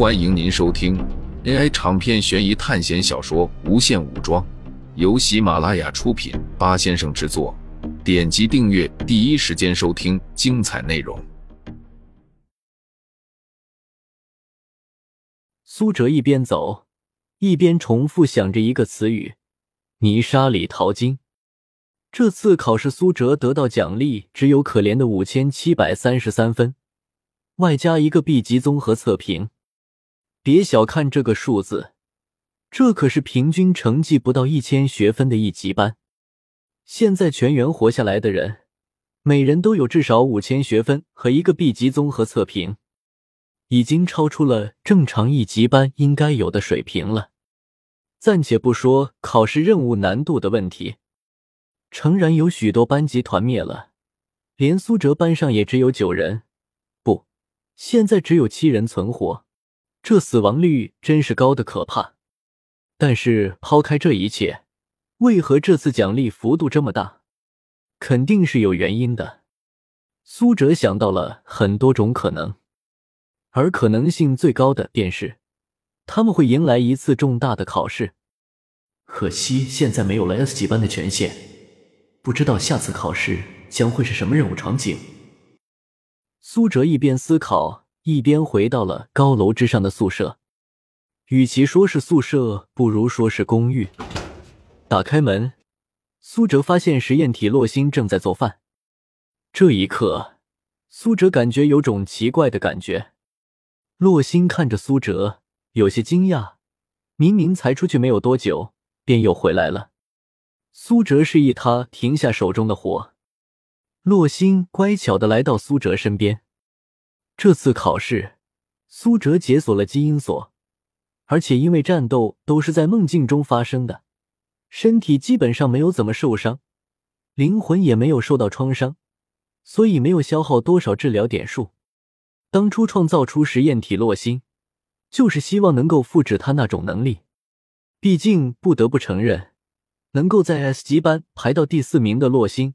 欢迎您收听 AI 长篇悬疑探险小说《无限武装》，由喜马拉雅出品，八先生制作。点击订阅，第一时间收听精彩内容。苏哲一边走，一边重复想着一个词语：“泥沙里淘金。”这次考试，苏哲得到奖励只有可怜的五千七百三十三分，外加一个 B 级综合测评。别小看这个数字，这可是平均成绩不到一千学分的一级班。现在全员活下来的人，每人都有至少五千学分和一个 B 级综合测评，已经超出了正常一级班应该有的水平了。暂且不说考试任务难度的问题，诚然有许多班级团灭了，连苏哲班上也只有九人，不，现在只有七人存活。这死亡率真是高的可怕，但是抛开这一切，为何这次奖励幅度这么大？肯定是有原因的。苏哲想到了很多种可能，而可能性最高的便是他们会迎来一次重大的考试。可惜现在没有了 S 级班的权限，不知道下次考试将会是什么任务场景。苏哲一边思考。一边回到了高楼之上的宿舍，与其说是宿舍，不如说是公寓。打开门，苏哲发现实验体洛星正在做饭。这一刻，苏哲感觉有种奇怪的感觉。洛星看着苏哲，有些惊讶，明明才出去没有多久，便又回来了。苏哲示意他停下手中的活，洛星乖巧的来到苏哲身边。这次考试，苏哲解锁了基因锁，而且因为战斗都是在梦境中发生的，身体基本上没有怎么受伤，灵魂也没有受到创伤，所以没有消耗多少治疗点数。当初创造出实验体洛星，就是希望能够复制他那种能力。毕竟不得不承认，能够在 S 级班排到第四名的洛星，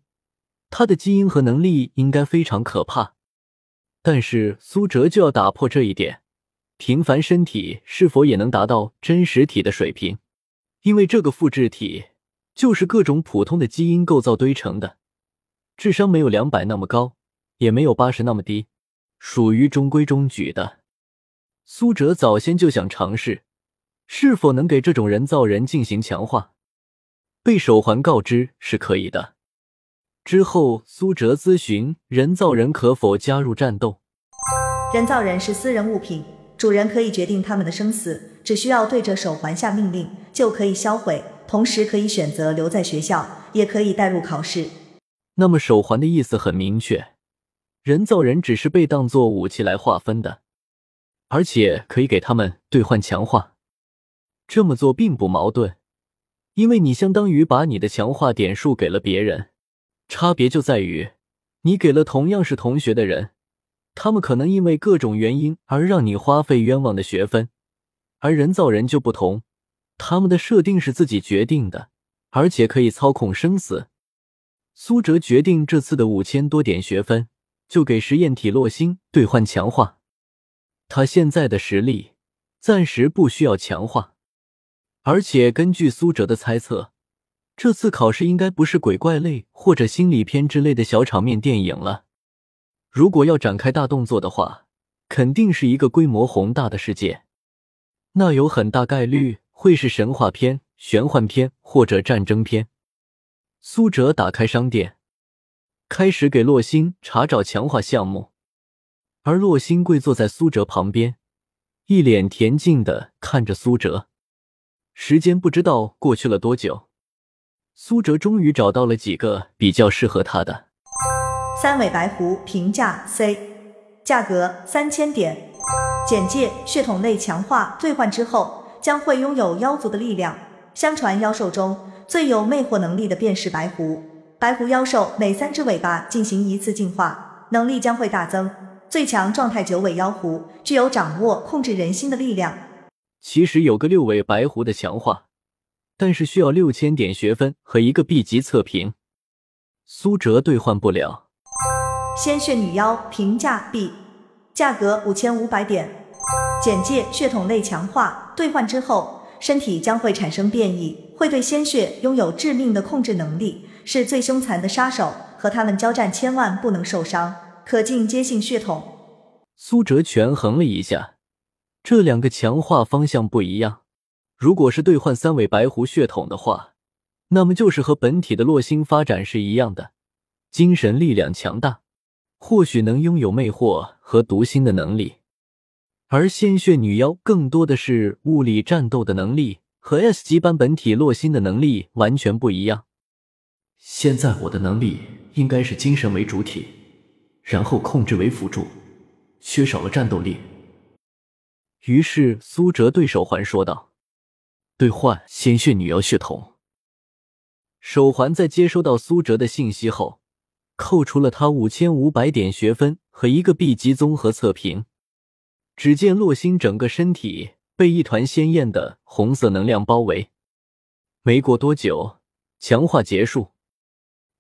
他的基因和能力应该非常可怕。但是苏哲就要打破这一点，平凡身体是否也能达到真实体的水平？因为这个复制体就是各种普通的基因构造堆成的，智商没有两百那么高，也没有八十那么低，属于中规中矩的。苏哲早先就想尝试，是否能给这种人造人进行强化。被手环告知是可以的。之后，苏哲咨询人造人可否加入战斗。人造人是私人物品，主人可以决定他们的生死，只需要对着手环下命令就可以销毁。同时，可以选择留在学校，也可以带入考试。那么，手环的意思很明确，人造人只是被当作武器来划分的，而且可以给他们兑换强化。这么做并不矛盾，因为你相当于把你的强化点数给了别人。差别就在于，你给了同样是同学的人，他们可能因为各种原因而让你花费冤枉的学分，而人造人就不同，他们的设定是自己决定的，而且可以操控生死。苏哲决定这次的五千多点学分就给实验体洛星兑换强化，他现在的实力暂时不需要强化，而且根据苏哲的猜测。这次考试应该不是鬼怪类或者心理片之类的小场面电影了。如果要展开大动作的话，肯定是一个规模宏大的世界。那有很大概率会是神话片、玄幻片或者战争片。苏哲打开商店，开始给洛星查找强化项目，而洛星跪坐在苏哲旁边，一脸恬静的看着苏哲。时间不知道过去了多久。苏哲终于找到了几个比较适合他的。三尾白狐评价 C，价格三千点。简介：血统类强化兑换之后将会拥有妖族的力量。相传妖兽中最有魅惑能力的便是白狐。白狐妖兽每三只尾巴进行一次进化，能力将会大增。最强状态九尾妖狐具有掌握控制人心的力量。其实有个六尾白狐的强化。但是需要六千点学分和一个 B 级测评，苏哲兑换不了。鲜血女妖评价 B，价格五千五百点。简介：血统类强化，兑换之后，身体将会产生变异，会对鲜血拥有致命的控制能力，是最凶残的杀手。和他们交战，千万不能受伤。可进阶性血统。苏哲权衡了一下，这两个强化方向不一样。如果是兑换三尾白狐血统的话，那么就是和本体的洛星发展是一样的，精神力量强大，或许能拥有魅惑和读心的能力。而鲜血女妖更多的是物理战斗的能力，和 S 级版本体洛星的能力完全不一样。现在我的能力应该是精神为主体，然后控制为辅助，缺少了战斗力。于是苏哲对手环说道：“兑换鲜血女妖血统。”手环在接收到苏哲的信息后，扣除了他五千五百点学分和一个 B 级综合测评。只见洛星整个身体被一团鲜艳的红色能量包围。没过多久，强化结束。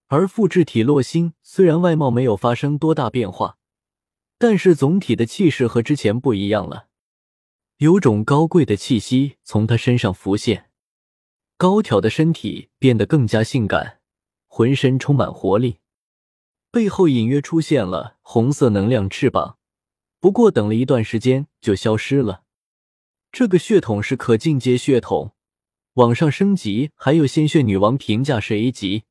而复制体洛星虽然外貌没有发生多大变化，但是总体的气势和之前不一样了，有种高贵的气息从他身上浮现，高挑的身体变得更加性感，浑身充满活力，背后隐约出现了红色能量翅膀。不过，等了一段时间就消失了。这个血统是可进阶血统，往上升级还有鲜血女王评价是 A 级，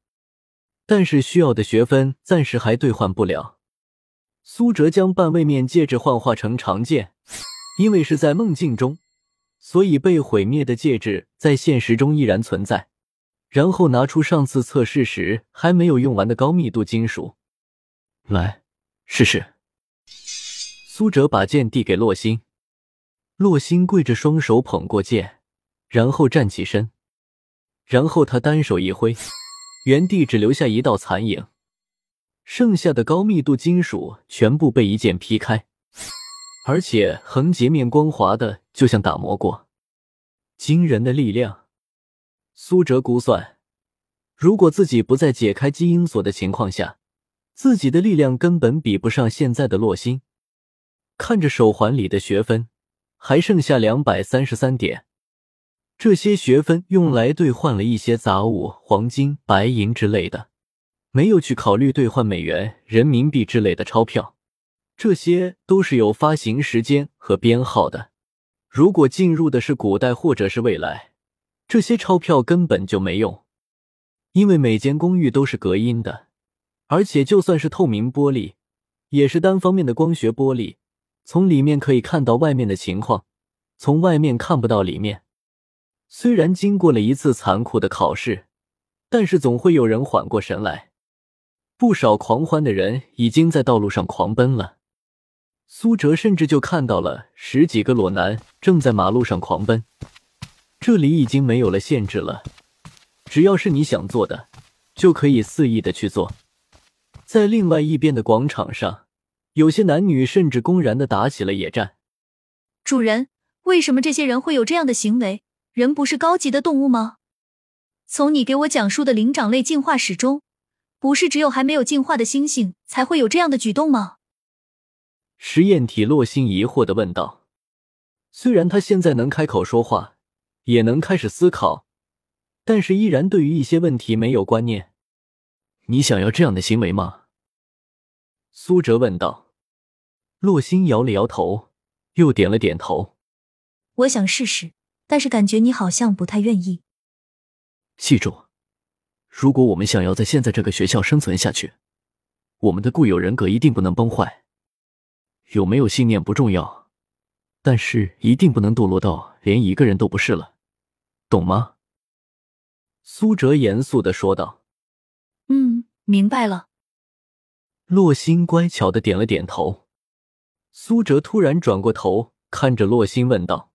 但是需要的学分暂时还兑换不了。苏哲将半位面戒指幻化成长剑，因为是在梦境中，所以被毁灭的戒指在现实中依然存在。然后拿出上次测试时还没有用完的高密度金属，来试试。苏哲把剑递给洛星，洛星跪着，双手捧过剑，然后站起身，然后他单手一挥，原地只留下一道残影，剩下的高密度金属全部被一剑劈开，而且横截面光滑的，就像打磨过。惊人的力量！苏哲估算，如果自己不在解开基因锁的情况下，自己的力量根本比不上现在的洛星。看着手环里的学分，还剩下两百三十三点。这些学分用来兑换了一些杂物，黄金、白银之类的，没有去考虑兑换美元、人民币之类的钞票。这些都是有发行时间和编号的。如果进入的是古代或者是未来，这些钞票根本就没用，因为每间公寓都是隔音的，而且就算是透明玻璃，也是单方面的光学玻璃。从里面可以看到外面的情况，从外面看不到里面。虽然经过了一次残酷的考试，但是总会有人缓过神来。不少狂欢的人已经在道路上狂奔了。苏哲甚至就看到了十几个裸男正在马路上狂奔。这里已经没有了限制了，只要是你想做的，就可以肆意的去做。在另外一边的广场上。有些男女甚至公然的打起了野战。主人，为什么这些人会有这样的行为？人不是高级的动物吗？从你给我讲述的灵长类进化史中，不是只有还没有进化的猩猩才会有这样的举动吗？实验体洛星疑惑的问道。虽然他现在能开口说话，也能开始思考，但是依然对于一些问题没有观念。你想要这样的行为吗？苏哲问道。洛星摇了摇头，又点了点头。我想试试，但是感觉你好像不太愿意。记住，如果我们想要在现在这个学校生存下去，我们的固有人格一定不能崩坏。有没有信念不重要，但是一定不能堕落到连一个人都不是了，懂吗？苏哲严肃的说道。嗯，明白了。洛星乖巧的点了点头。苏哲突然转过头，看着洛星问道：“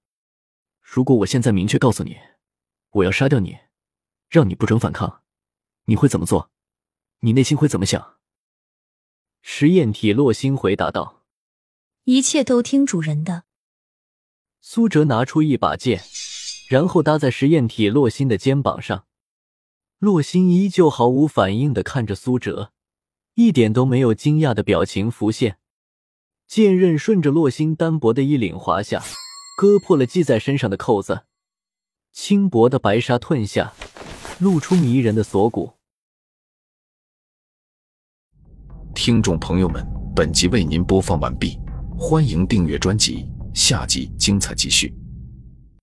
如果我现在明确告诉你，我要杀掉你，让你不准反抗，你会怎么做？你内心会怎么想？”实验体洛星回答道：“一切都听主人的。”苏哲拿出一把剑，然后搭在实验体洛星的肩膀上。洛星依旧毫无反应的看着苏哲，一点都没有惊讶的表情浮现。剑刃顺着洛星单薄的衣领滑下，割破了系在身上的扣子，轻薄的白纱褪下，露出迷人的锁骨。听众朋友们，本集为您播放完毕，欢迎订阅专辑，下集精彩继续。